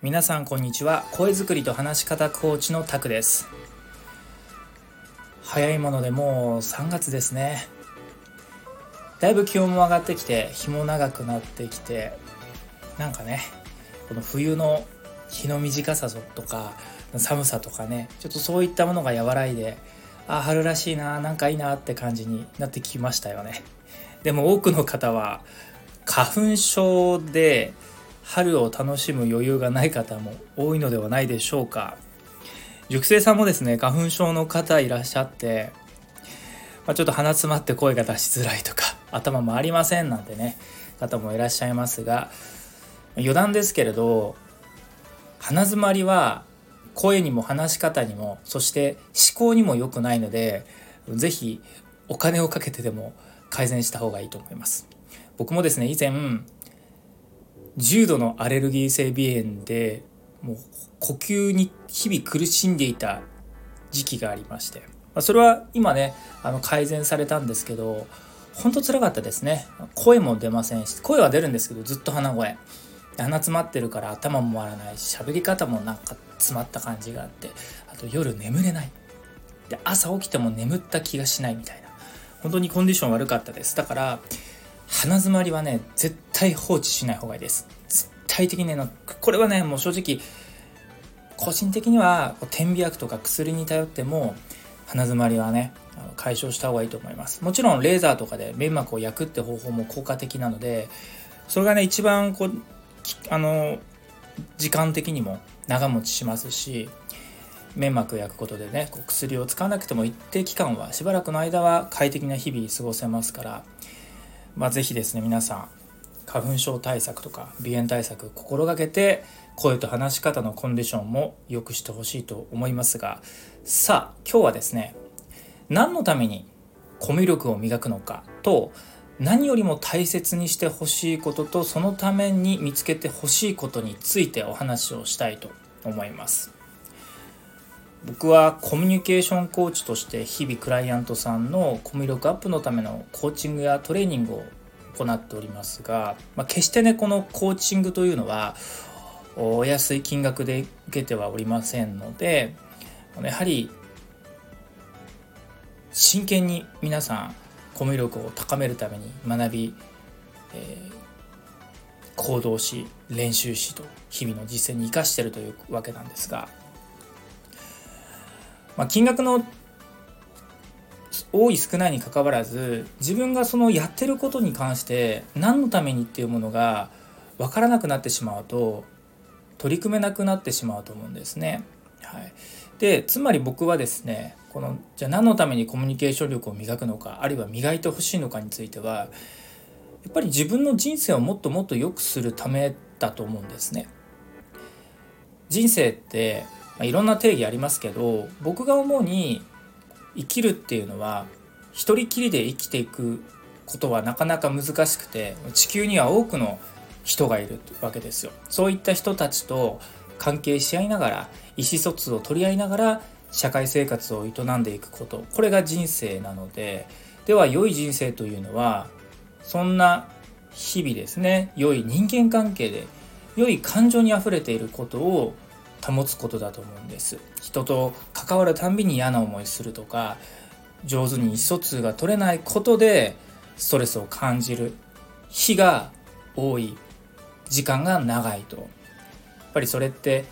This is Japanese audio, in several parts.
皆さんこんにちは。声作りと話し方コーチのタクです。早いものでもう3月ですね。だいぶ気温も上がってきて日も長くなってきてなんかねこの冬の日の短さとか寒さとかねちょっとそういったものが和らいであ春らしいななんかいいなって感じになってきましたよね。でも多くの方は花粉症で春を楽しむ余裕がない方も多いのではないでしょうか。熟成さんもですね花粉症の方いらっしゃって、まあ、ちょっと鼻詰まって声が出しづらいとか頭回りませんなんてね方もいらっしゃいますが余談ですけれど鼻詰まりは声にも話し方にもそして思考にも良くないので是非お金をかけてでも改善した方がいいと思います。僕もですね以前重度のアレルギー性鼻炎でもう呼吸に日々苦しんでいた時期がありまして。まそれは今ねあの改善されたんですけど本当つらかったですね。声も出ませんし声は出るんですけどずっと鼻声。鼻詰まってるから頭も回らないし喋り方もなんか詰まった感じがあってあと夜眠れない。で朝起きても眠った気がしないみたいな。本当にコンディション悪かったです。だから鼻詰まりはね絶対放置しない方がいいです。絶対的にねこれはねもう正直個人的には点鼻薬とか薬に頼っても鼻詰まりはね解消した方がいいと思います。もちろんレーザーとかで粘膜を焼くって方法も効果的なのでそれがね一番こうあの時間的にも長持ちしますし粘膜焼くことでねこう薬を使わなくても一定期間はしばらくの間は快適な日々過ごせますからまあ、ぜひですね皆さん花粉症対策とか鼻炎対策心がけて声と話し方のコンディションも良くしてほしいと思いますがさあ今日はですね何のためにコミュ力を磨くのかと何よりも大切にしてほしいこととそのために見つけてほしいことについてお話をしたいと思います。僕はコミュニケーションコーチとして日々クライアントさんのコミュ力アップのためのコーチングやトレーニングを行っておりますが、まあ、決してねこのコーチングというのはお安い金額で受けてはおりませんのでやはり真剣に皆さんコミュ力を高めるために学び、えー、行動し練習しと日々の実践に生かしているというわけなんですがまあ、金額の多い少ないにかかわらず自分がそのやってることに関して何のためにっていうものが分からなくなってしまうと取り組めなくなってしまうと思うんですね。はい、でつまり僕はですねこのじゃあ何のためにコミュニケーション力を磨くのかあるいは磨いてほしいのかについてはやっぱり自分の人生をもっともっと良くするためだと思うんですね。人生ってまあ、いろんな定義ありますけど僕が思うに生きるっていうのは一人きりで生きていくことはなかなか難しくて地球には多くの人がいるわけですよ。そういった人たちと関係し合いながら意思疎通を取り合いながら社会生活を営んでいくこと。これが人生なのででは良い人生というのはそんな日々ですね良い人間関係で良い感情にあふれていることを保つことだと思うんです。人と関わるたんびに嫌な思いするとか上手に意思疎通が取れないことでストレスを感じる。日が多い。時間が長いと。やっぱりそれって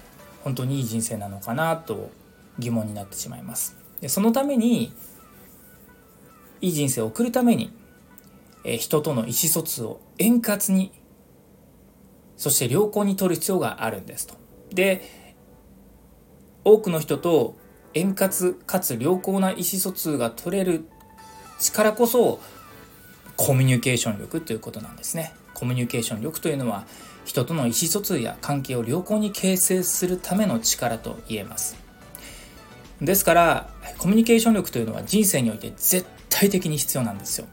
本当にいい人生なのかなと疑問になってしまいますでそのためにいい人生を送るためにえ人との意思疎通を円滑にそして良好に取る必要があるんですと。で多くの人と円滑かつ良好な意思疎通が取れる力こそコミュニケーション力ということなんですね。コミュニケーション力というのは人との意思疎通や関係を良好に形成するための力と言えます。ですからコミュニケーション力というのは人生において絶対的に必要なんですよ。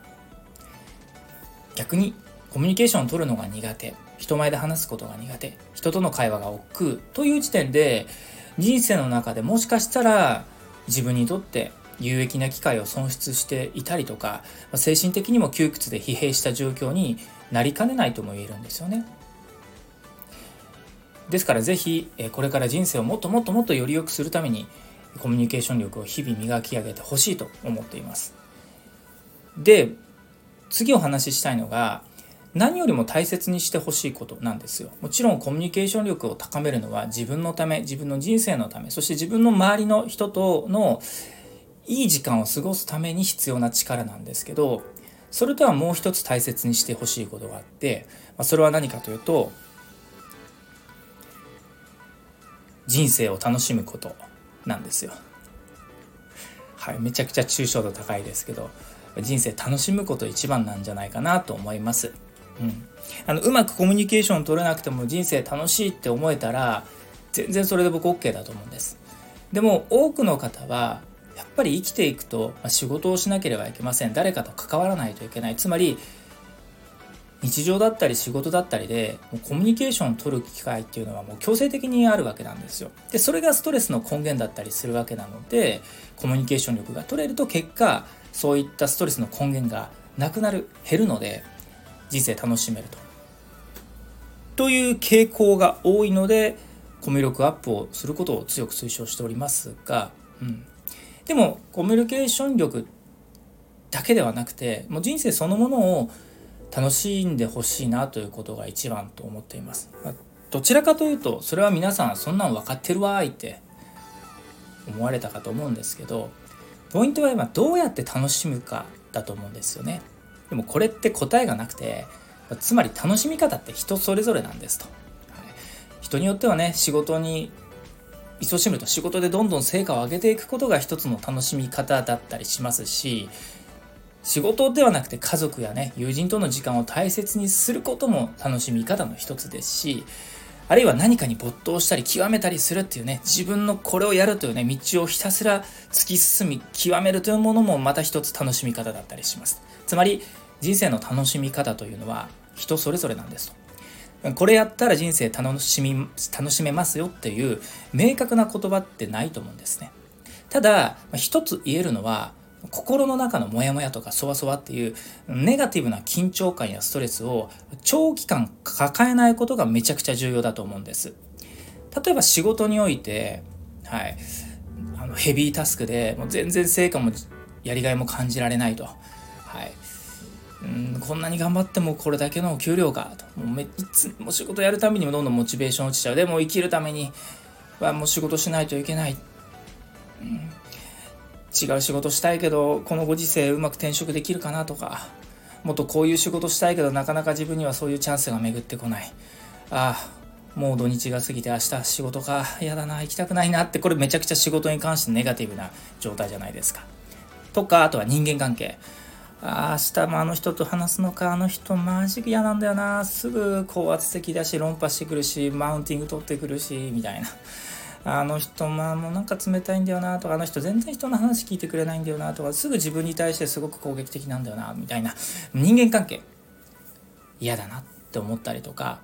逆にコミュニケーションを取るのが苦手人前で話すことが苦手人との会話が億劫という時点で人生の中でもしかしたら自分にとって有益な機会を損失していたりとか精神的にも窮屈で疲弊した状況になりかねないとも言えるんですよね。ですから是非これから人生をもっともっともっとより良くするためにコミュニケーション力を日々磨き上げてほしいと思っています。で次お話ししたいのが何よりも大切にしてほしいことなんですよ。もちろんコミュニケーション力を高めるのは自分のため、自分の人生のため、そして自分の周りの人とのいい時間を過ごすために必要な力なんですけど、それとはもう一つ大切にしてほしいことがあって、まあそれは何かというと、人生を楽しむことなんですよ。はい、めちゃくちゃ抽象度高いですけど、人生楽しむこと一番なんじゃないかなと思います。うん、あのうまくコミュニケーション取れなくても人生楽しいって思えたら全然それで僕 OK だと思うんですでも多くの方はやっぱり生きていくと、ま仕事をしなければいけません誰かと関わらないといけないつまり日常だったり仕事だったりでもうコミュニケーションを取る機会っていうのはもう強制的にあるわけなんですよでそれがストレスの根源だったりするわけなのでコミュニケーション力が取れると結果そういったストレスの根源がなくなる減るので人生楽しめると。という傾向が多いのでコミュ力アップをすることを強く推奨しておりますが、うん、でもコミュニケーション力だけではなくてもう人生そのものを楽しんでほしいなということが一番と思っています。まあ、どちらかというとそれは皆さんそんなん分かってるわーいって思われたかと思うんですけどポイントは今どうやって楽しむかだと思うんですよね。でもこれって答えがなくてつまり楽しみ方って人それぞれなんですと、はい、人によってはね仕事に勤しむと仕事でどんどん成果を上げていくことが一つの楽しみ方だったりしますし仕事ではなくて家族やね友人との時間を大切にすることも楽しみ方の一つですしあるいは何かに没頭したり極めたりするっていうね自分のこれをやるというね道をひたすら突き進み極めるというものもまた一つ楽しみ方だったりしますつまり人生の楽しみ方というのは人それぞれなんですと。これやったら人生楽しみ楽しめますよっていう明確な言葉ってないと思うんですね。ただ一つ言えるのは心の中のモヤモヤとかそわそわっていうネガティブな緊張感やストレスを長期間抱えないことがめちゃくちゃ重要だと思うんです。例えば仕事において、はい、あのヘビータスクでもう全然成果もやりがいも感じられないと。はい。うんこんなに頑張ってもこれだけの給料かと。もうめいつも仕事やるたびにもどんどんモチベーション落ちちゃう。でも生きるためにはもう仕事しないといけない、うん、違う仕事したいけどこのご時世うまく転職できるかなとかもっとこういう仕事したいけどなかなか自分にはそういうチャンスが巡ってこない。ああもう土日が過ぎて明日仕事か。嫌だな行きたくないなって。これめちゃくちゃ仕事に関してネガティブな状態じゃないですか。とかあとは人間関係。あ明日もあの人と話すのか。あの人マジ嫌なんだよな。すぐ高圧的だし論破してくるしマウンティング取ってくるしみたいな。あの人まあもうなんか冷たいんだよなとかあの人全然人の話聞いてくれないんだよなとかすぐ自分に対してすごく攻撃的なんだよなみたいな人間関係嫌だなって思ったりとか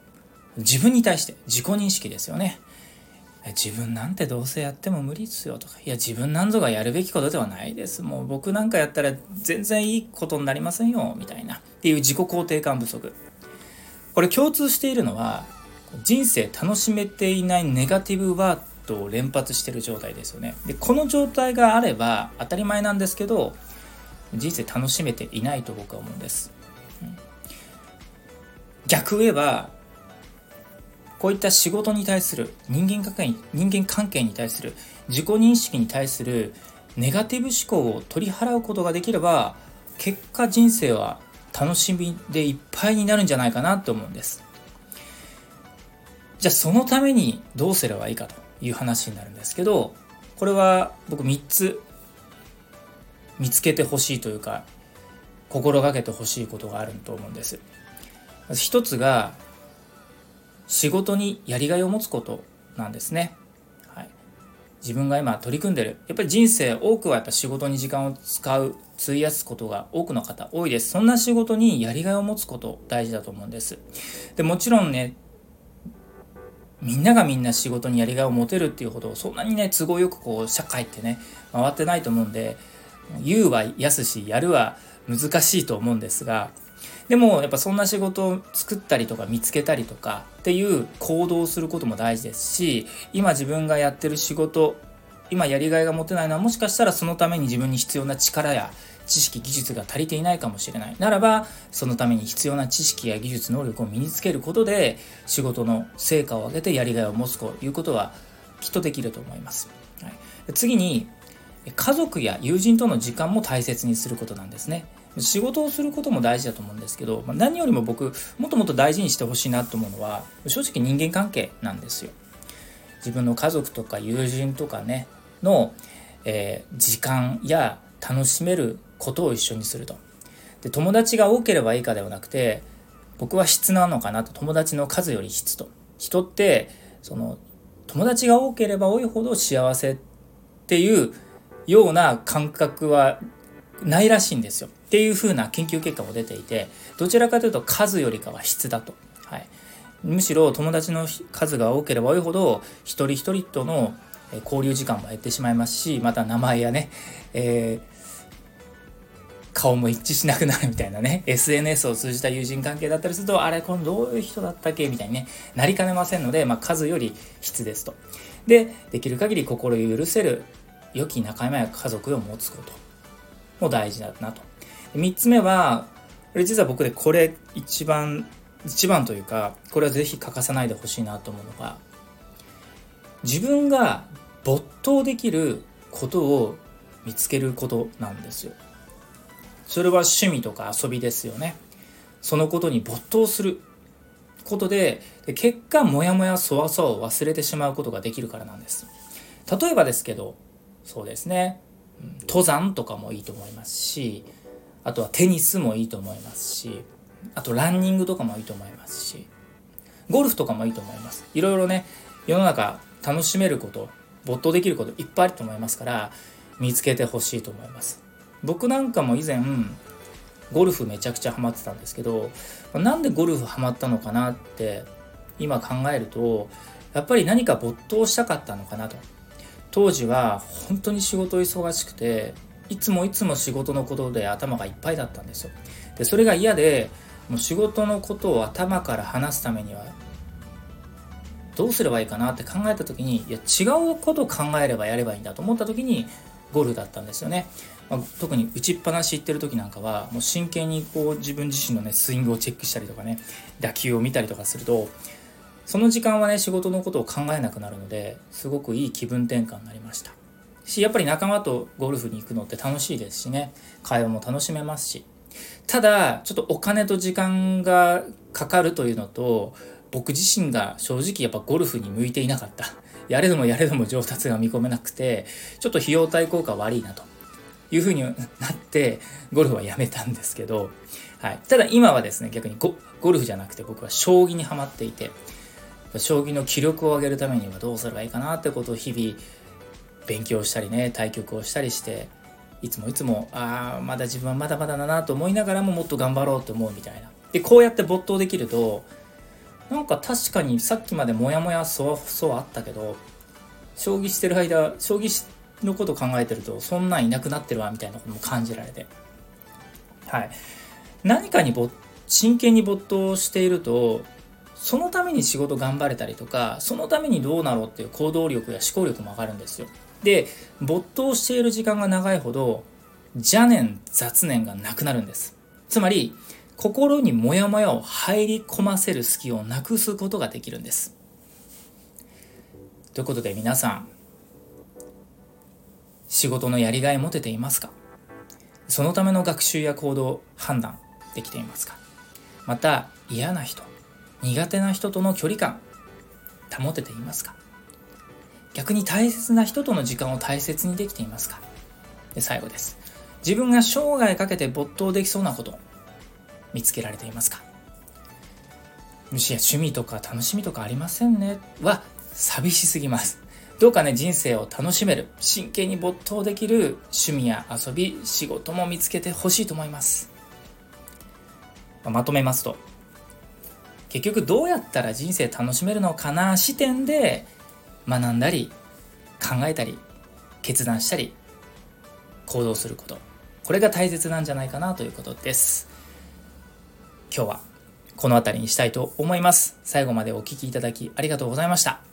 自分に対して自己認識ですよね自分なんてどうせやっても無理っすよとか、いや自分なんぞがやるべきことではないです。もう僕なんかやったら全然いいことになりませんよ、みたいな。っていう自己肯定感不足。これ共通しているのは、人生楽しめていないネガティブワードを連発してる状態ですよね。で、この状態があれば当たり前なんですけど、人生楽しめていないと僕は思うんです。うん、逆言えば、こういった仕事に対する人間関係人間関係に対する自己認識に対するネガティブ思考を取り払うことができれば結果人生は楽しみでいっぱいになるんじゃないかなと思うんですじゃあそのためにどうすればいいかという話になるんですけどこれは僕3つ見つけてほしいというか心がけてほしいことがあると思うんです。まず1つが仕事にやりがいを持つことなんですね。はい、自分が今取り組んでる。やっぱり人生多くはやっぱ仕事に時間を使う費やすことが多くの方多いです。そんな仕事にやりがいを持つこと大事だと思うんです。でもちろんねみんながみんな仕事にやりがいを持てるっていうほどそんなにね都合よくこう社会ってね回ってないと思うんで言うは安しやるは難しいと思うんですがでもやっぱそんな仕事を作ったりとか見つけたりとかっていう行動をすることも大事ですし今自分がやってる仕事今やりがいが持てないのはもしかしたらそのために自分に必要な力や知識技術が足りていないかもしれない。ならばそのために必要な知識や技術能力を身につけることで仕事の成果を上げてやりがいを持つということはきっとできると思います、はい、次に家族や友人との時間も大切にすることなんですね。仕事をすることも大事だと思うんですけど何よりも僕もっともっと大事にしてほしいなと思うのは正直人間関係なんですよ。自分の家族とか友人とかねの、えー、時間や楽しめることを一緒にすると。で友達が多ければいいかではなくて僕は質なのかなと。友達の数より質と。人ってその友達が多ければ多いほど幸せっていうような感覚はないらしいんですよ。っていうふうな研究結果も出ていてどちらかというと数よりかは質だと、はい、むしろ友達の数が多ければ多いほど一人一人との交流時間も減ってしまいますしまた名前やね、えー顔も一致しなくなるみたいなね。SNS を通じた友人関係だったりするとあれこれどういう人だったっけ？みたいにねなりかねませんので、まあ、数より質ですと。でできる限り心許せる良き仲間や家族を持つこと。も大事だなと。3つ目はこれ実は僕でこれ一番一番というかこれはぜひ欠かさないでほしいなと思うのが自分が没頭できることを見つけることなんですよ。それは趣味とか遊びですよね。そのことに没頭することで結果モヤモヤそわそわを忘れてしまうことができるからなんです。例えばですけどそうですね。登山とかもいいと思いますしあとはテニスもいいと思いますしあとランニングとかもいいと思いますしゴルフとかもいいと思います。いろいろね世の中楽しめること没頭できることいっぱいあると思いますから見つけてほしいと思います。僕なんかも以前ゴルフめちゃくちゃハマってたんですけどなんでゴルフハマったのかなって今考えるとやっぱり何か没頭したかったのかなと。当時は本当に仕事忙しくていつもいつも仕事のことで頭がいっぱいだったんですよ。でそれが嫌でもう仕事のことを頭から話すためにはどうすればいいかなって考えた時にいや違うことを考えればやればいいんだと思った時にゴルフだったんですよね。まあ、特に打ちっぱなし行ってる時なんかはもう真剣にこう自分自身のねスイングをチェックしたりとかね打球を見たりとかするとその時間はね仕事のことを考えなくなるのですごくいい気分転換になりました。しやっぱり仲間とゴルフに行くのって楽しいですしね会話も楽しめますし。ただちょっとお金と時間がかかるというのと僕自身が正直やっぱゴルフに向いていなかった。やれどもやれども上達が見込めなくてちょっと費用対効果悪いなと。いうふうになってゴルフはやめたんですけど、はい、ただ今はですね逆にゴルフじゃなくて僕は将棋にはまっていて将棋の気力を上げるためにはどうすればいいかなってことを日々勉強したりね対局をしたりしていつもいつもああまだ自分はまだまだだなと思いながらももっと頑張ろうと思うみたいな。でこうやって没頭できるとなんか確かにさっきまでモヤモヤそわそわあったけど将棋してる間将棋してのこと考えてるとそんなんいなくなってるわみたいなことも感じられて。はい。何かにぼ真剣に没頭しているとそのために仕事頑張れたりとかそのためにどうなろうっていう行動力や思考力も上がるんですよ。で没頭している時間が長いほど邪念雑念がなくなるんです。つまり心にモヤモヤを入り込ませる隙をなくすことができるんです。ということで皆さん仕事のやりがい持てていますか？そのための学習や行動判断できていますか？また嫌な人苦手な人との距離感保てていますか？逆に大切な人との時間を大切にできていますか？で最後です。自分が生涯かけて没頭できそうなこと見つけられていますか？虫や趣味とか楽しみとかありませんね？は寂しすぎます。どうかね、人生を楽しめる、真剣に没頭できる趣味や遊び、仕事も見つけてほしいと思います。まとめますと、結局どうやったら人生楽しめるのかな視点で学んだり、考えたり、決断したり、行動すること。これが大切なんじゃないかなということです。今日はこの辺りにしたいと思います。最後までお聴きいただきありがとうございました。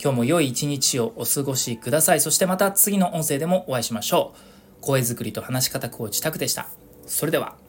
今日も良い一日をお過ごしください。そしてまた次の音声でもお会いしましょう。声作りと話し方コーチタクでした。それでは。